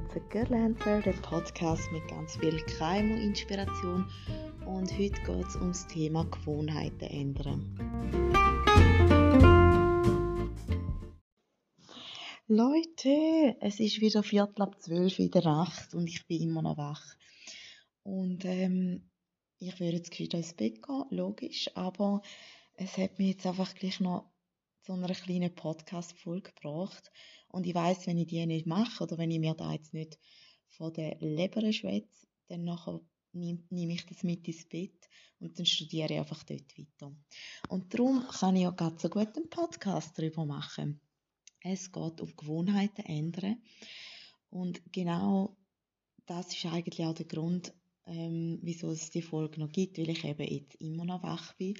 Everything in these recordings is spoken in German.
willkommen zu Girlancer, dem Podcast mit ganz viel Keim und Inspiration. Und heute geht es ums Thema Gewohnheiten ändern. Leute, es ist wieder Viertel ab zwölf in der Nacht und ich bin immer noch wach. Und ähm, ich würde jetzt wieder ins Bett gehen, logisch, aber es hat mich jetzt einfach gleich noch zu einer kleinen Podcast-Folge gebracht und ich weiß, wenn ich die nicht mache oder wenn ich mir da jetzt nicht von der Leber schwätze, dann nachher nehme nehm ich das mit ins Bett und dann studiere ich einfach dort weiter. Und darum kann ich ja ganz so gut einen Podcast darüber machen. Es geht um Gewohnheiten ändern. Und genau das ist eigentlich auch der Grund, ähm, wieso es die Folge noch gibt, weil ich eben jetzt immer noch wach bin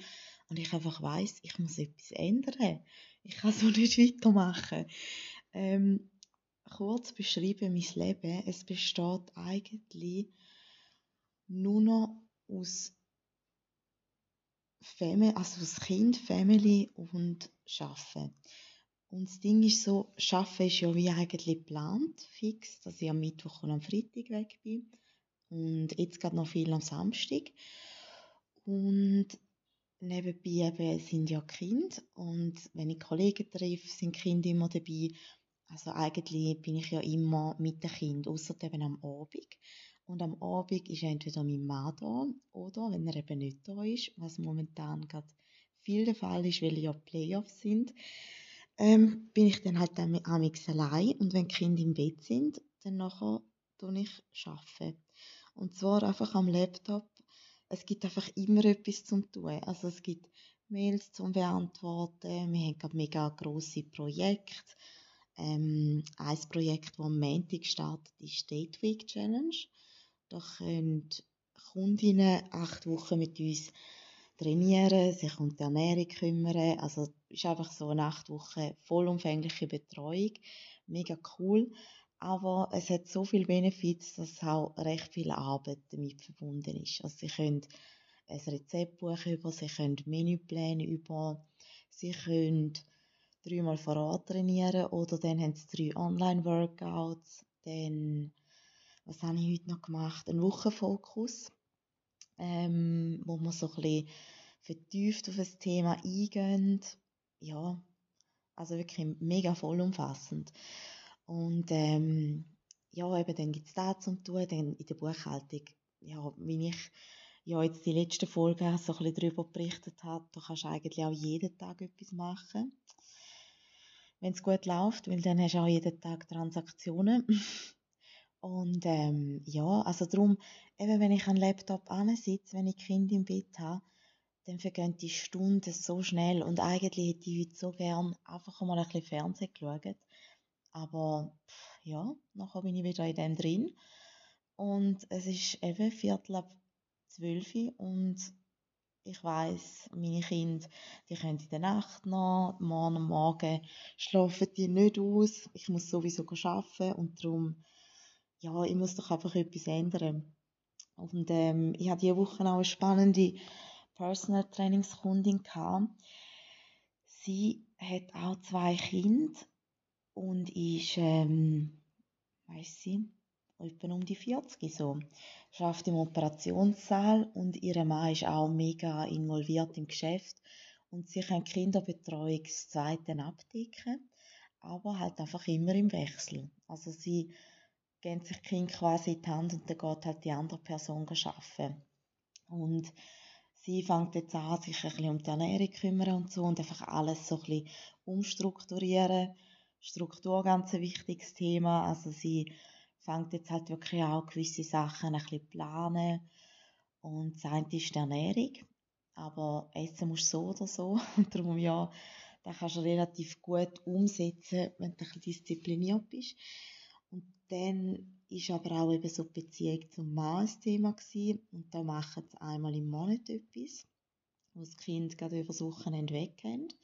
und ich einfach weiß, ich muss etwas ändern. Ich kann so nicht weitermachen. Ähm, kurz beschrieben, mein Leben, es besteht eigentlich nur noch aus Family, also aus Kind, Family und Schaffen. Und das Ding ist so, Schaffen ist ja wie eigentlich geplant, fix, dass ich am Mittwoch und am Freitag weg bin. Und jetzt gerade noch viel am Samstag. Und nebenbei eben sind ja Kinder. Und wenn ich Kollegen treffe, sind Kinder immer dabei. Also eigentlich bin ich ja immer mit dem Kind, außer eben am Abend. Und am Abend ist entweder mein Mann da oder, wenn er eben nicht da ist, was momentan gerade viel der Fall ist, weil ja Playoffs sind, ähm, bin ich dann halt amigs allein. Und wenn die Kinder im Bett sind, dann nachher tue ich arbeiten. Und zwar einfach am Laptop. Es gibt einfach immer etwas zum tun. Also es gibt Mails zum Beantworten. Wir haben gerade mega grosse Projekte ähm, ein Projekt, das am Montag startet, ist State Week Challenge. Da können Kundinnen acht Wochen mit uns trainieren, sich um die Ernährung kümmern. Also es ist einfach so eine acht Wochen vollumfängliche Betreuung. Mega cool. Aber es hat so viele Benefits, dass auch recht viel Arbeit damit verbunden ist. Also sie können ein Rezeptbuch über, sie können Menüpläne über, sie können dreimal vor Ort trainieren oder dann haben sie drei Online-Workouts. Dann, was habe ich heute noch gemacht? Ein Wochenfokus, ähm, wo man so ein bisschen vertieft auf das Thema eingehen. Ja, also wirklich mega vollumfassend. Und ähm, ja, eben dann gibt es da zum tun, dann in der Buchhaltung, ja, wie ich ja jetzt die letzte Folge so ein bisschen darüber berichtet habe, da kannst du eigentlich auch jeden Tag etwas machen wenn es gut läuft, weil dann hast du auch jeden Tag Transaktionen. Und ähm, ja, also darum, eben wenn ich am Laptop sitze, wenn ich Kind im Bett habe, dann vergehen die Stunden so schnell. Und eigentlich hätte ich heute so gern einfach mal ein bisschen Fernsehen geschaut. Aber ja, nachher bin ich wieder in dem drin. Und es ist eben Viertel ab zwölf und ich weiß, meine Kinder, die können in der Nacht noch, morgen Morgen schlafen die nicht aus. Ich muss sowieso arbeiten und darum, ja, ich muss doch einfach etwas ändern. Und ähm, ich hatte diese Woche auch eine spannende Personal Trainingskundin gehabt. Sie hat auch zwei Kinder und ist, ähm, weiss sie, etwa um die 40 so schafft im Operationssaal und ihre Mann ist auch mega involviert im Geschäft und sie können Kinderbetreuung das zweite abdecken, aber halt einfach immer im Wechsel. Also sie geben sich Kind quasi in die Hand und dann geht halt die andere Person arbeiten. Und sie fängt jetzt an, sich ein bisschen um die Ernährung zu kümmern und so und einfach alles so ein bisschen umstrukturieren. Struktur ganz ein wichtiges Thema. Also sie fängt jetzt halt wirklich auch gewisse Sachen ein bisschen planen. Und das eine ist die Ernährung. Aber essen musst du so oder so. Und darum, ja, das kannst du relativ gut umsetzen, wenn du ein bisschen diszipliniert bist. Und dann ist aber auch eben so die Beziehung zum Mann ein Thema gewesen. Und da machen sie einmal im Monat etwas, wo das Kind gerade über das Wochenende weggeht.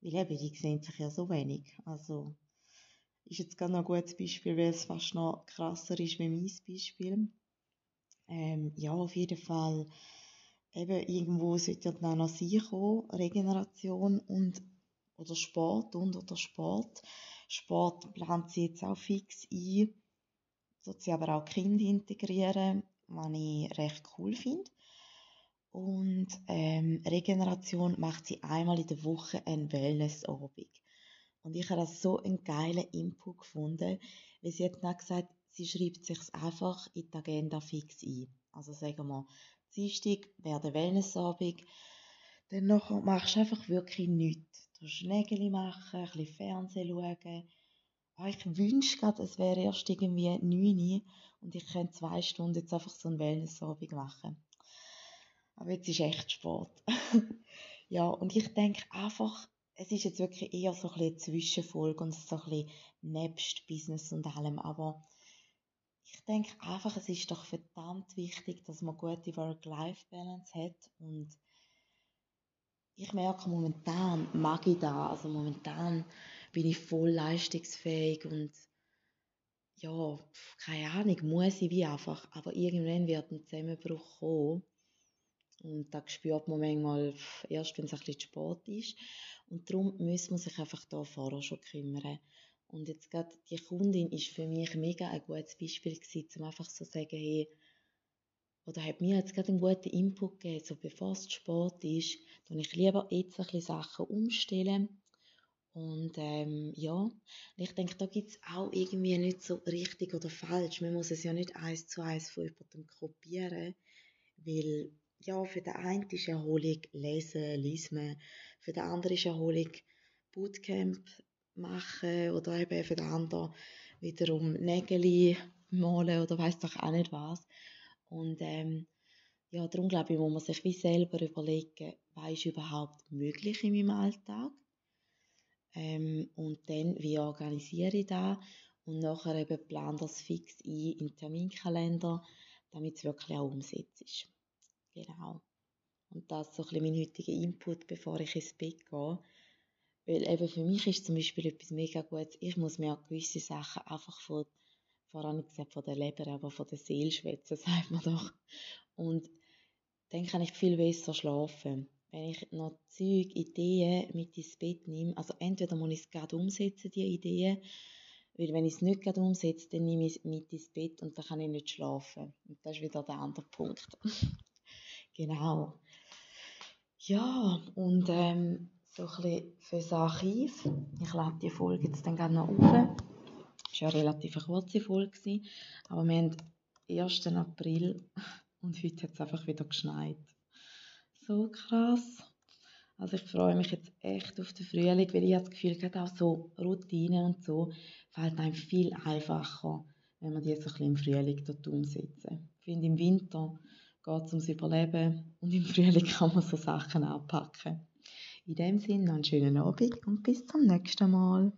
Weil eben, die sehen sich ja so wenig. Also, ist jetzt gerade noch ein gutes Beispiel, weil es fast noch krasser ist wie mein Beispiel. Ähm, ja, auf jeden Fall, eben irgendwo sollte dann noch sie kommen, Regeneration und, oder Sport und oder Sport. Sport plant sie jetzt auch fix ein. tut sie aber auch Kinder integrieren, was ich recht cool finde. Und ähm, Regeneration macht sie einmal in der Woche ein Wellnessabend. Und ich habe das so einen geilen Input gefunden, weil sie hat dann gesagt, sie schreibt sich einfach in die Agenda fix ein. Also sagen wir, Dienstag wäre der Wellnessabend, dann machst du einfach wirklich nichts. Du Nägel machen, ein bisschen Fernsehen schauen. Oh, ich wünschte gerade, es wäre erst irgendwie 9 Uhr und ich könnte zwei Stunden jetzt einfach so einen Wellnessabend machen. Aber jetzt ist echt Sport. ja, und ich denke einfach, es ist jetzt wirklich eher so ein bisschen Zwischenfolge und so ein bisschen nebst Business und allem, aber ich denke einfach, es ist doch verdammt wichtig, dass man gute Work-Life-Balance hat. Und ich merke momentan mag ich da, also momentan bin ich voll leistungsfähig und ja, keine Ahnung, muss ich wie einfach, aber irgendwann wird ein Zusammenbruch kommen und da spürt man manchmal erst, wenn es ein bisschen spät ist und darum muss man sich einfach da vorher schon kümmern. Und jetzt gerade die Kundin ist für mich mega ein gutes Beispiel gewesen, um einfach so zu sagen, hey, oder hat mir jetzt gerade einen guten Input gegeben, so bevor es Sport ist, dann ich lieber jetzt ein bisschen Sachen umstellen. Und ähm, ja, ich denke, da gibt es auch irgendwie nicht so richtig oder falsch. Man muss es ja nicht eins zu eins von jemandem kopieren, weil ja, für den einen ist Erholung lesen, lesen, für den anderen ist Erholung Bootcamp machen oder eben für den anderen wiederum Nägel malen oder weiß doch auch nicht was. Und ähm, ja, darum glaube ich, muss man sich wie selber überlegen, was ist überhaupt möglich in meinem Alltag ähm, und dann, wie organisiere ich das und nachher eben plan das fix ein in den Terminkalender, damit es wirklich auch umsetzt ist. Genau. Und das ist so ein bisschen mein heutiger Input, bevor ich ins Bett gehe. Weil eben für mich ist zum Beispiel etwas mega Gutes, ich muss mir gewisse Sachen einfach von, voran gesagt von der Leber, aber von der Seele schwätzen, sagt man doch. Und dann kann ich viel besser schlafen. Wenn ich noch Zeug, Ideen mit ins Bett nehme, also entweder muss ich es gerade umsetzen, die Ideen, weil wenn ich es nicht gerade umsetze, dann nehme ich es mit ins Bett und dann kann ich nicht schlafen. Und das ist wieder der andere Punkt. genau. Ja, und ähm, so ein bisschen fürs Archiv. Ich lade die Folge jetzt dann gerne noch auf. Es war ja relativ eine kurze Folge, aber wir haben 1. April und heute hat es einfach wieder geschneit. So krass. Also ich freue mich jetzt echt auf den Frühling, weil ich habe das Gefühl, gerade auch so Routinen und so fällt einem viel einfacher, wenn man die so ein bisschen im Frühling dort umsetzen. Ich finde, im Winter geht es ums Überleben und im Frühling kann man so Sachen anpacken. In dem Sinne noch einen schönen Abend und bis zum nächsten Mal.